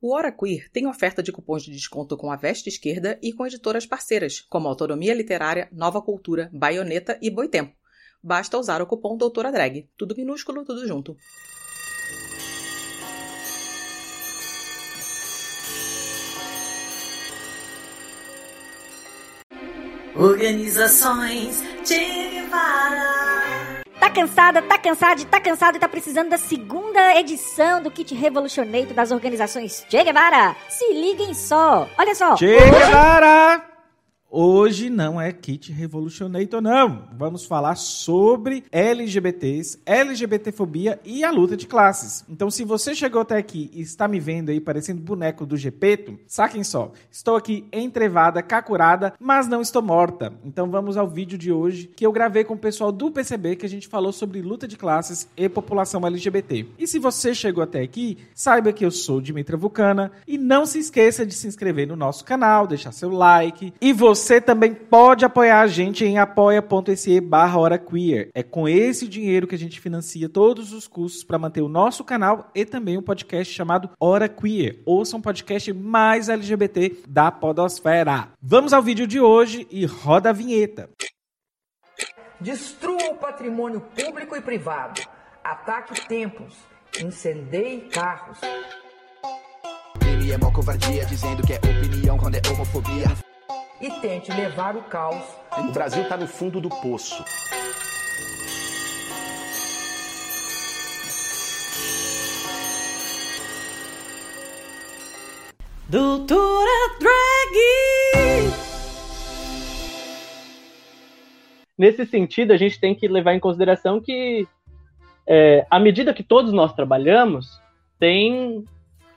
O Hora Queer tem oferta de cupons de desconto com a Veste Esquerda e com editoras parceiras, como Autonomia Literária, Nova Cultura, Baioneta e Boitempo. Basta usar o cupom Doutora Drag. Tudo minúsculo, tudo junto. Organizações Che Guevara. Tá cansada, tá cansado, tá cansado e tá precisando da segunda edição do Kit Revolutionator das organizações Che Guevara? Se liguem só. Olha só. Che Guevara! Hoje não é Kit Revolutionator, não. Vamos falar sobre LGBTs, LGBTfobia e a luta de classes. Então, se você chegou até aqui e está me vendo aí parecendo boneco do Gepeto, saquem só. Estou aqui entrevada, cacurada, mas não estou morta. Então, vamos ao vídeo de hoje que eu gravei com o pessoal do PCB que a gente falou sobre luta de classes e população LGBT. E se você chegou até aqui, saiba que eu sou Dimitra Vulcana e não se esqueça de se inscrever no nosso canal, deixar seu like e você você também pode apoiar a gente em apoia.se barra Hora Queer. É com esse dinheiro que a gente financia todos os custos para manter o nosso canal e também um podcast chamado Hora Queer. Ouça um podcast mais LGBT da podosfera. Vamos ao vídeo de hoje e roda a vinheta. Destrua o patrimônio público e privado. Ataque templos. Incendeie carros. Ele é mó covardia, dizendo que é opinião quando é homofobia e tente levar o caos. O Brasil está no fundo do poço. Doutora Drag! Nesse sentido, a gente tem que levar em consideração que, é, à medida que todos nós trabalhamos, tem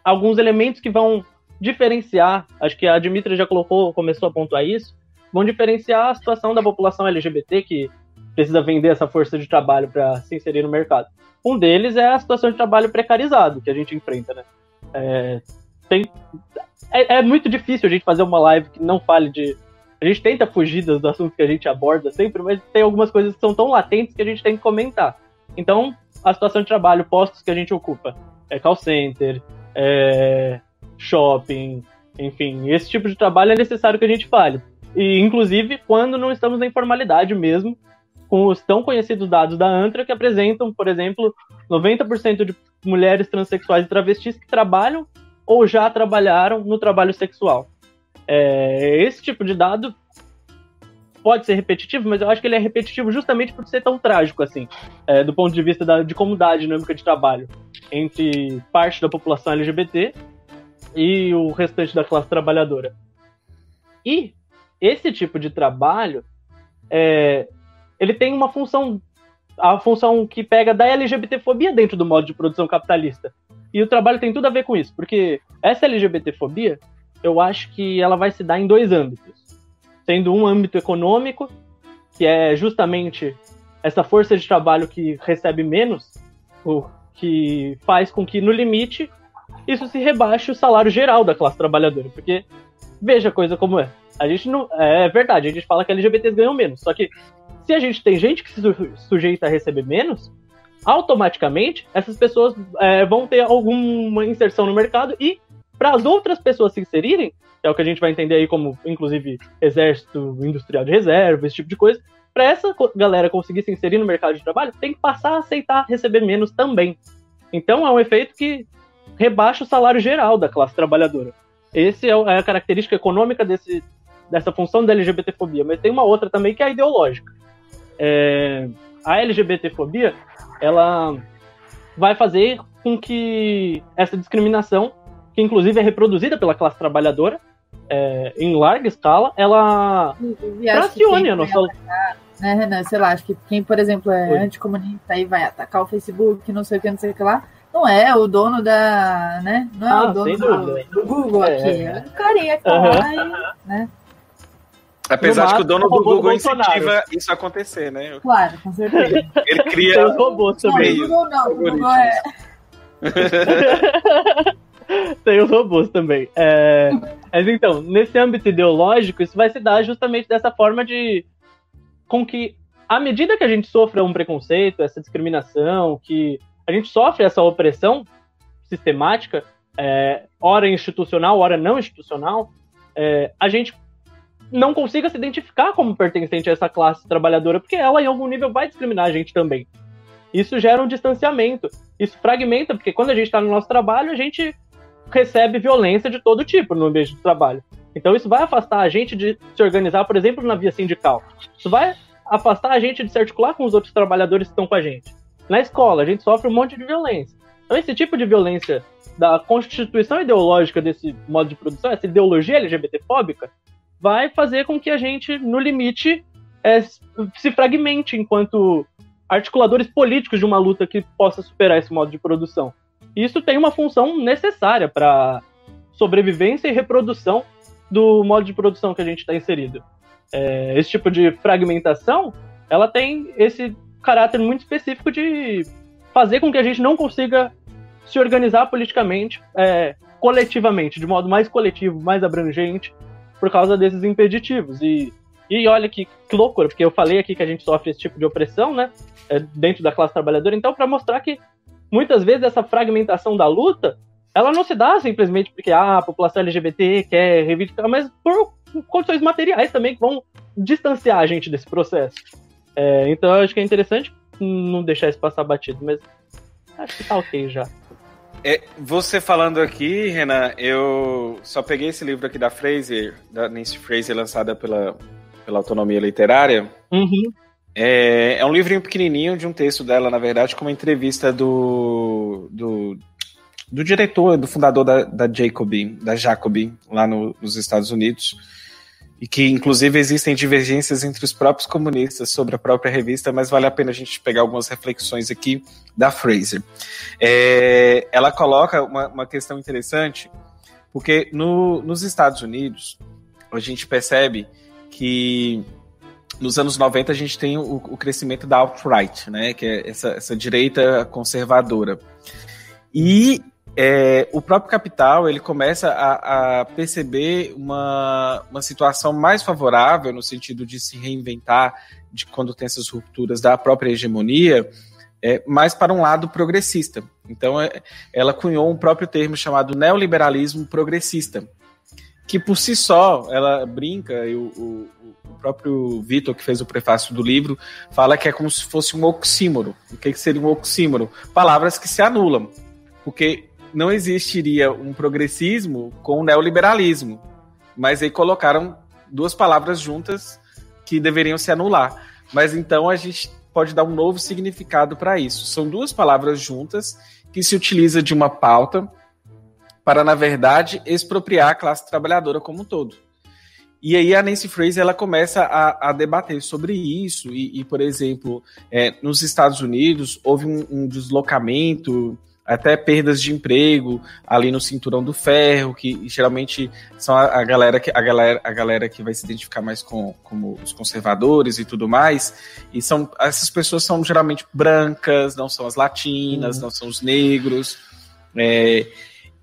alguns elementos que vão diferenciar, acho que a Dimitra já colocou, começou a pontuar isso, vão diferenciar a situação da população LGBT que precisa vender essa força de trabalho para se inserir no mercado. Um deles é a situação de trabalho precarizado que a gente enfrenta, né? É, tem, é, é, muito difícil a gente fazer uma live que não fale de. A gente tenta fugir dos assuntos que a gente aborda sempre, mas tem algumas coisas que são tão latentes que a gente tem que comentar. Então, a situação de trabalho, postos que a gente ocupa, é call center, é shopping, enfim, esse tipo de trabalho é necessário que a gente fale. E, inclusive, quando não estamos na informalidade mesmo, com os tão conhecidos dados da ANTRA, que apresentam, por exemplo, 90% de mulheres transexuais e travestis que trabalham ou já trabalharam no trabalho sexual. É, esse tipo de dado pode ser repetitivo, mas eu acho que ele é repetitivo justamente por ser tão trágico, assim, é, do ponto de vista da, de como dá a dinâmica de trabalho entre parte da população LGBT e o restante da classe trabalhadora. E esse tipo de trabalho, é, ele tem uma função, a função que pega da LGBTfobia dentro do modo de produção capitalista. E o trabalho tem tudo a ver com isso, porque essa LGBTfobia, eu acho que ela vai se dar em dois âmbitos. Sendo um âmbito econômico, que é justamente essa força de trabalho que recebe menos, o que faz com que, no limite, isso se rebaixa o salário geral da classe trabalhadora. Porque, veja coisa como é. A gente não. É verdade, a gente fala que LGBTs ganham menos. Só que se a gente tem gente que se sujeita a receber menos, automaticamente essas pessoas é, vão ter alguma inserção no mercado e para as outras pessoas se inserirem, que é o que a gente vai entender aí como, inclusive, exército industrial de reserva, esse tipo de coisa, para essa galera conseguir se inserir no mercado de trabalho, tem que passar a aceitar receber menos também. Então é um efeito que rebaixa o salário geral da classe trabalhadora. Essa é, é a característica econômica desse, dessa função da LGBTfobia. Mas tem uma outra também que é a ideológica. É, a LGBTfobia, ela vai fazer com que essa discriminação, que inclusive é reproduzida pela classe trabalhadora, é, em larga escala, ela tracione a nossa... Atacar, né, Renan? Sei lá, acho que quem, por exemplo, é Oi. anticomunista e vai atacar o Facebook, não sei o que, não sei o que lá, não é o dono da. Né? Não é ah, o dono do, do, Google é, aqui. É o carinha que tá uhum. lá e, né? Apesar de que o dono do Google incentiva isso a acontecer, né? Claro, com certeza. Ele cria. Tem os robôs também. Não, Google não, o Google é. Tem os robôs também. É... Mas então, nesse âmbito ideológico, isso vai se dar justamente dessa forma de. com que, à medida que a gente sofra um preconceito, essa discriminação, que a gente sofre essa opressão sistemática, é, hora institucional, hora não institucional, é, a gente não consiga se identificar como pertencente a essa classe trabalhadora, porque ela, em algum nível, vai discriminar a gente também. Isso gera um distanciamento, isso fragmenta, porque quando a gente está no nosso trabalho, a gente recebe violência de todo tipo no ambiente de trabalho. Então isso vai afastar a gente de se organizar, por exemplo, na via sindical. Isso vai afastar a gente de se articular com os outros trabalhadores que estão com a gente. Na escola, a gente sofre um monte de violência. Então esse tipo de violência da constituição ideológica desse modo de produção, essa ideologia LGBTfóbica, vai fazer com que a gente, no limite, é, se fragmente enquanto articuladores políticos de uma luta que possa superar esse modo de produção. Isso tem uma função necessária para sobrevivência e reprodução do modo de produção que a gente está inserido. É, esse tipo de fragmentação, ela tem esse caráter muito específico de fazer com que a gente não consiga se organizar politicamente, é, coletivamente, de modo mais coletivo, mais abrangente, por causa desses impeditivos. E, e olha que, que loucura, porque eu falei aqui que a gente sofre esse tipo de opressão, né, é, dentro da classe trabalhadora, então, para mostrar que muitas vezes essa fragmentação da luta ela não se dá simplesmente porque ah, a população LGBT quer reivindicar, mas por condições materiais também que vão distanciar a gente desse processo. É, então eu acho que é interessante não deixar isso passar batido, mas acho que tá ok já. É, você falando aqui, Renan, eu só peguei esse livro aqui da Fraser, da Nancy Fraser, lançada pela, pela Autonomia Literária. Uhum. É, é um livrinho pequenininho de um texto dela, na verdade, com uma entrevista do, do do diretor, do fundador da, da Jacobi, da Jacobi, lá no, nos Estados Unidos, e que inclusive existem divergências entre os próprios comunistas sobre a própria revista, mas vale a pena a gente pegar algumas reflexões aqui da Fraser. É, ela coloca uma, uma, questão interessante, porque no, nos Estados Unidos a gente percebe que nos anos 90 a gente tem o, o crescimento da alt-right, né, que é essa, essa direita conservadora. E é, o próprio capital ele começa a, a, perceber uma, uma situação mais favorável no sentido de se reinventar de quando tem essas rupturas da própria hegemonia, é, mais para um lado progressista. Então, é, ela cunhou um próprio termo chamado neoliberalismo progressista, que por si só ela brinca, e o, o, o próprio Vitor, que fez o prefácio do livro, fala que é como se fosse um oxímoro. O que, que seria um oxímoro? Palavras que se anulam. Porque não existiria um progressismo com o neoliberalismo. Mas aí colocaram duas palavras juntas que deveriam se anular. Mas então a gente pode dar um novo significado para isso. São duas palavras juntas que se utiliza de uma pauta para, na verdade, expropriar a classe trabalhadora como um todo. E aí a Nancy Fraser ela começa a, a debater sobre isso e, e por exemplo, é, nos Estados Unidos houve um, um deslocamento até perdas de emprego ali no cinturão do ferro, que geralmente são a, a, galera que a galera, a galera que vai se identificar mais com como os conservadores e tudo mais. E são essas pessoas são geralmente brancas, não são as latinas, uhum. não são os negros. É,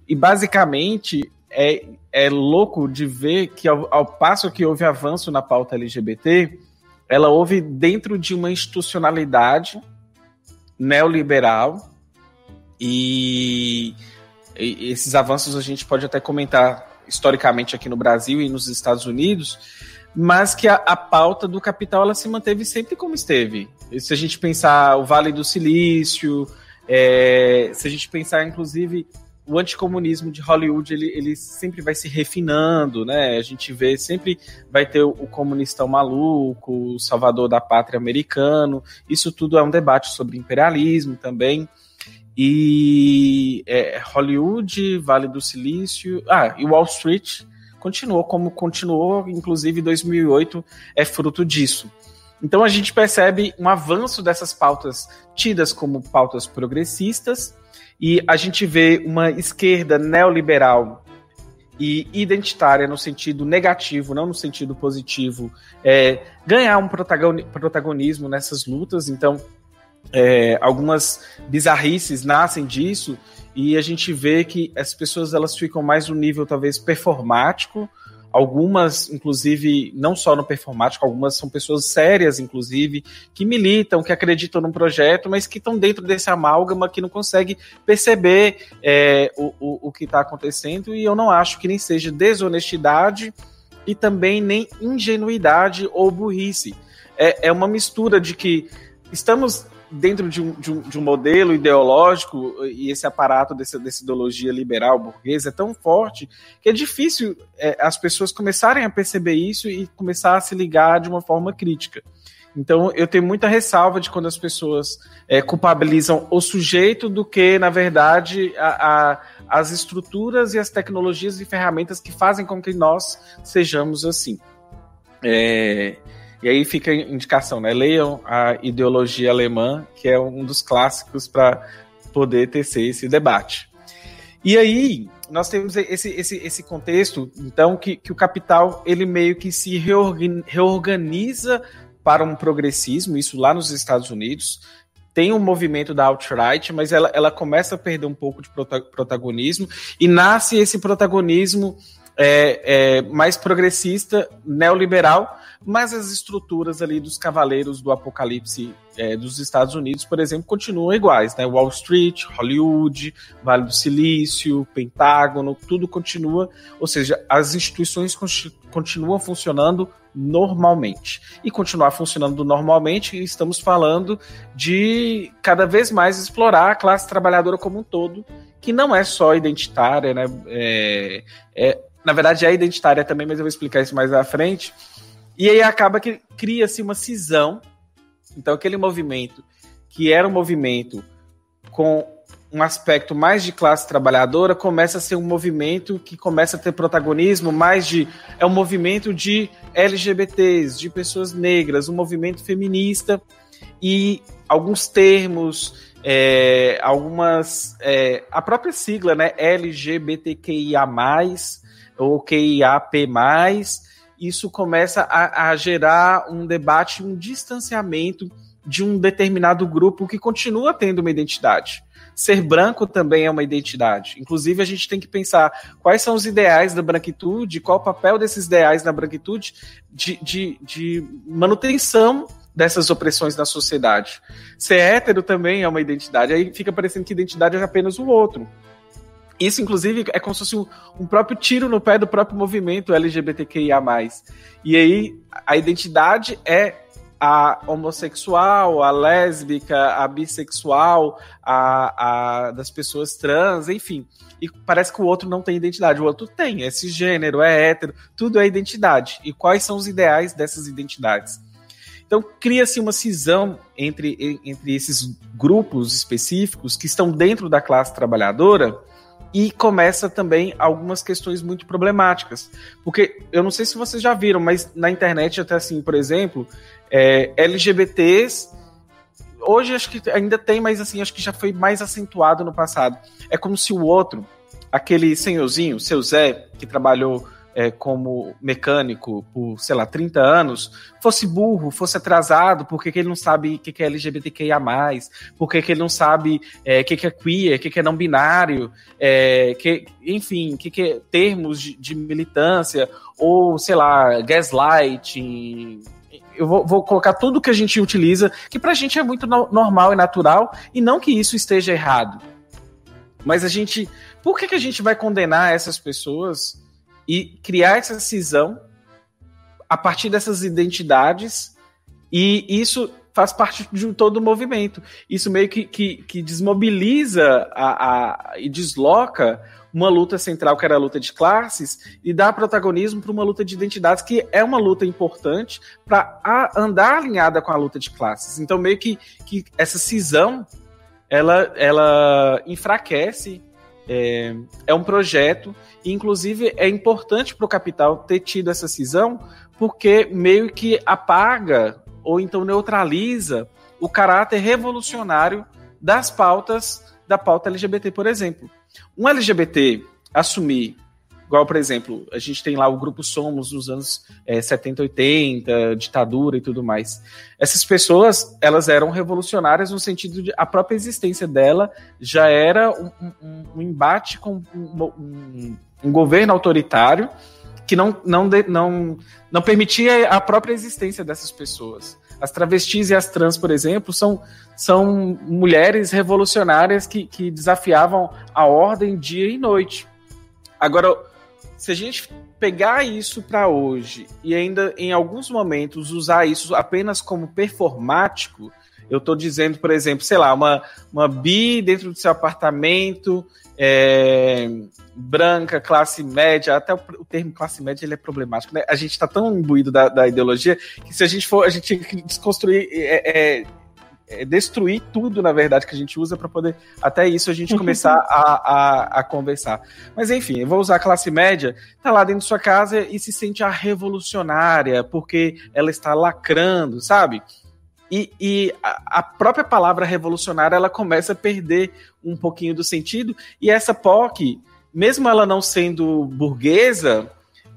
e basicamente é, é louco de ver que ao, ao passo que houve avanço na pauta LGBT, ela houve dentro de uma institucionalidade neoliberal e, esses avanços a gente pode até comentar historicamente aqui no Brasil e nos Estados Unidos, mas que a, a, pauta do capital ela se manteve sempre como esteve. E se a gente pensar o Vale do Silício, é, se a gente pensar inclusive o anticomunismo de Hollywood, ele, ele sempre vai se refinando, né? A gente vê, sempre vai ter o, o comunistão maluco, o salvador da pátria americano. Isso tudo é um debate sobre imperialismo também. E é, Hollywood, Vale do Silício, ah, e Wall Street continuou como continuou, inclusive 2008 é fruto disso. Então a gente percebe um avanço dessas pautas tidas como pautas progressistas e a gente vê uma esquerda neoliberal e identitária no sentido negativo, não no sentido positivo, é, ganhar um protagonismo nessas lutas. Então é, algumas bizarrices nascem disso e a gente vê que as pessoas elas ficam mais no nível talvez performático algumas, inclusive, não só no performático, algumas são pessoas sérias, inclusive, que militam, que acreditam no projeto, mas que estão dentro desse amálgama que não consegue perceber é, o, o, o que está acontecendo, e eu não acho que nem seja desonestidade e também nem ingenuidade ou burrice. É, é uma mistura de que estamos dentro de um, de um, de um modelo ideológico e esse aparato dessa, dessa ideologia liberal burguesa é tão forte que é difícil é, as pessoas começarem a perceber isso e começar a se ligar de uma forma crítica. Então, eu tenho muita ressalva de quando as pessoas é, culpabilizam o sujeito do que, na verdade, a, a, as estruturas e as tecnologias e ferramentas que fazem com que nós sejamos assim. É, e aí fica a indicação, né? Leiam a ideologia alemã, que é um dos clássicos para poder tecer esse debate. E aí, nós temos esse, esse, esse contexto, então, que, que o capital ele meio que se reorganiza para um progressismo, isso lá nos Estados Unidos. Tem um movimento da alt-right, mas ela, ela começa a perder um pouco de protagonismo e nasce esse protagonismo é, é, mais progressista, neoliberal, mas as estruturas ali dos cavaleiros do apocalipse é, dos Estados Unidos, por exemplo, continuam iguais, né? Wall Street, Hollywood, Vale do Silício, Pentágono, tudo continua, ou seja, as instituições continuam funcionando normalmente. E continuar funcionando normalmente, estamos falando de cada vez mais explorar a classe trabalhadora como um todo, que não é só identitária, né? É, é, na verdade é identitária também, mas eu vou explicar isso mais à frente e aí acaba que cria-se uma cisão. Então, aquele movimento que era um movimento com um aspecto mais de classe trabalhadora começa a ser um movimento que começa a ter protagonismo mais de é um movimento de LGBTs, de pessoas negras, um movimento feminista e alguns termos, é, algumas é, a própria sigla, né, LGBTQIA+, ou QIAP+, isso começa a, a gerar um debate, um distanciamento de um determinado grupo que continua tendo uma identidade. Ser branco também é uma identidade. Inclusive, a gente tem que pensar quais são os ideais da branquitude, qual o papel desses ideais na branquitude de, de, de manutenção dessas opressões na sociedade. Ser hétero também é uma identidade. Aí fica parecendo que identidade é apenas o outro. Isso, inclusive, é como se fosse um, um, próprio tiro no pé do próprio movimento LGBTQIA. E aí, a identidade é a homossexual, a lésbica, a bissexual, a, a das pessoas trans, enfim. E parece que o outro não tem identidade. O outro tem, é cisgênero, é hétero, tudo é identidade. E quais são os ideais dessas identidades? Então, cria-se uma cisão entre, entre esses grupos específicos que estão dentro da classe trabalhadora e começa também algumas questões muito problemáticas. Porque eu não sei se vocês já viram, mas na internet, até assim, por exemplo, é, LGBTs. Hoje acho que ainda tem, mas assim, acho que já foi mais acentuado no passado. É como se o outro, aquele senhorzinho, seu Zé, que trabalhou é, como mecânico por, sei lá, 30 anos, fosse burro, fosse atrasado, porque que ele não sabe o que, que é LGBTQIA, porque que ele não sabe o é, que, que é queer, o que, que é não binário, é, que, enfim, o que, que é termos de, de militância, ou, sei lá, gaslighting, eu vou, vou, colocar tudo que a gente utiliza, que pra gente é muito no, normal e natural, e não que isso esteja errado. Mas a gente. Por que, que a gente vai condenar essas pessoas e criar essa cisão a partir dessas identidades, e isso faz parte de todo o movimento. Isso meio que, que, que desmobiliza a, a, e desloca uma luta central, que era a luta de classes, e dá protagonismo para uma luta de identidades, que é uma luta importante para andar alinhada com a luta de classes. Então, meio que, que essa cisão ela, ela enfraquece é, é um projeto, e inclusive é importante para o capital ter tido essa cisão, porque meio que apaga ou então neutraliza o caráter revolucionário das pautas da pauta LGBT, por exemplo. Um LGBT assumir Igual, por exemplo, a gente tem lá o grupo Somos nos anos é, 70, 80, ditadura e tudo mais. Essas pessoas, elas eram revolucionárias no sentido de a própria existência dela já era um, um, um embate com um, um, governo autoritário que não, não, não, não permitia a própria existência dessas pessoas. As travestis e as trans, por exemplo, são, são mulheres revolucionárias que, que desafiavam a ordem dia e noite. Agora, se a gente pegar isso para hoje e ainda em alguns momentos usar isso apenas como performático, eu estou dizendo, por exemplo, sei lá, uma, uma bi dentro do seu apartamento, é, branca, classe média, até o, o, termo classe média ele é problemático, né? A gente está tão imbuído da, da, ideologia que se a gente for, a gente tinha que desconstruir, é, é, é destruir tudo, na verdade, que a gente usa para poder até isso a gente começar a, a, a, conversar. Mas enfim, eu vou usar a classe média, tá lá dentro de sua casa e se sente a revolucionária porque ela está lacrando, sabe? E, e a, a, própria palavra revolucionária ela começa a perder um pouquinho do sentido. E essa POC, mesmo ela não sendo burguesa,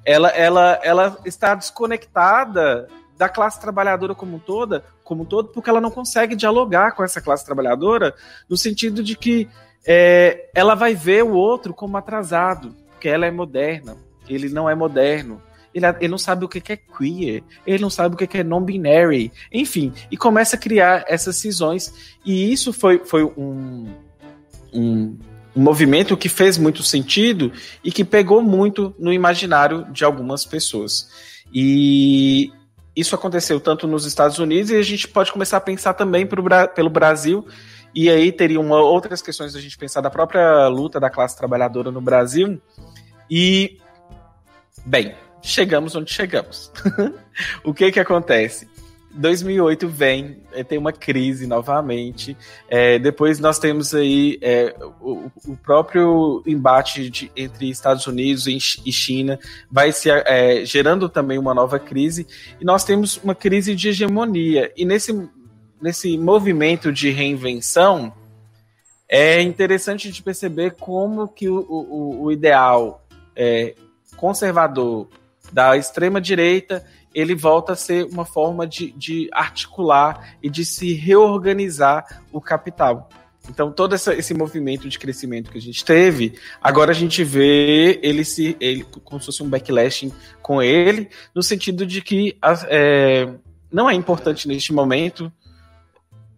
ela, ela, ela está desconectada da classe trabalhadora como toda, como todo, porque ela não consegue dialogar com essa classe trabalhadora no sentido de que é, ela vai ver o outro como atrasado, porque ela é moderna, ele não é moderno ele, ele não sabe o que é queer, ele não sabe o que é non-binary, enfim, e começa a criar essas cisões, e isso foi, foi um, um, um movimento que fez muito sentido e que pegou muito no imaginário de algumas pessoas. E isso aconteceu tanto nos Estados Unidos e a gente pode começar a pensar também pro, pelo Brasil. E aí teriam outras questões a gente pensar da própria luta da classe trabalhadora no Brasil. E, bem, chegamos onde chegamos. o que que acontece? 2008 vem, é, tem uma crise novamente. É, depois nós temos aí é, o, o, próprio embate de, entre Estados Unidos e China, vai se é, gerando também uma nova crise. E nós temos uma crise de hegemonia. E nesse, nesse movimento de reinvenção, é interessante de perceber como que o, o, o ideal conservador da extrema direita, ele volta a ser uma forma de, de articular e de se reorganizar o capital. Então, todo essa, esse movimento de crescimento que a gente teve, agora a gente vê ele se ele, como se fosse um backlash com ele, no sentido de que é, não é importante neste momento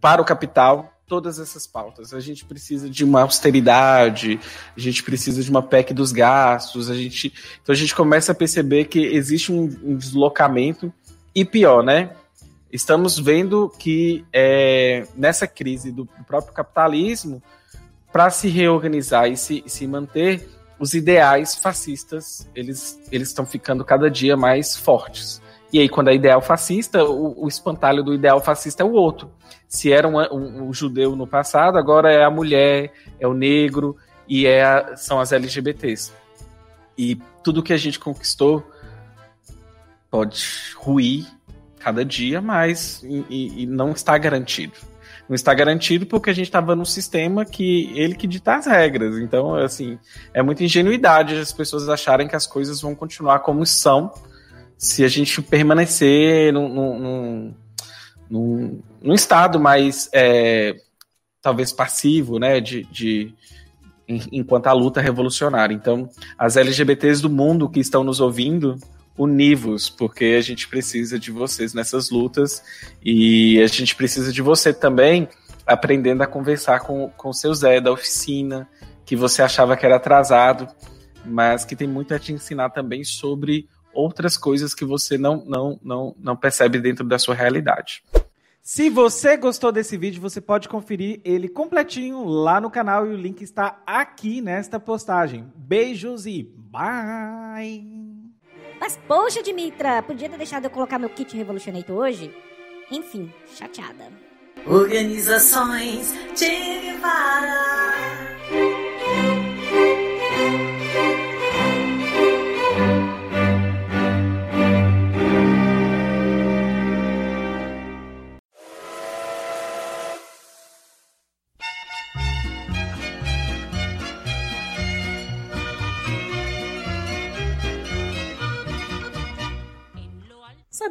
para o capital todas essas pautas. A gente precisa de uma austeridade, a gente precisa de uma PEC dos gastos, a gente, então a gente começa a perceber que existe um, um deslocamento e pior, né? Estamos vendo que é, nessa crise do, próprio capitalismo, para se reorganizar e se, se manter, os ideais fascistas eles eles estão ficando cada dia mais fortes. E aí, quando é ideal fascista, o, o espantalho do ideal fascista é o outro. Se era um, um, um, judeu no passado, agora é a mulher, é o negro e é a, são as LGBTs. E tudo que a gente conquistou pode ruir cada dia, mas e, e não está garantido. Não está garantido porque a gente estava num sistema que ele que dita as regras. Então, assim, é muita ingenuidade as pessoas acharem que as coisas vão continuar como são se a gente permanecer num, num, num, estado mais é, talvez passivo, né, de, de enquanto a luta revolucionária. Então, as LGBTs do mundo que estão nos ouvindo, univos, porque a gente precisa de vocês nessas lutas e a gente precisa de você também aprendendo a conversar com o seu Zé da oficina, que você achava que era atrasado, mas que tem muito a te ensinar também sobre outras coisas que você não, não, não, não percebe dentro da sua realidade. Se você gostou desse vídeo, você pode conferir ele completinho lá no canal e o link está aqui nesta postagem. Beijos e bye! Mas poxa, Dimitra, podia ter deixado eu colocar meu kit Revolutionator hoje? Enfim, chateada. Organizações de vara.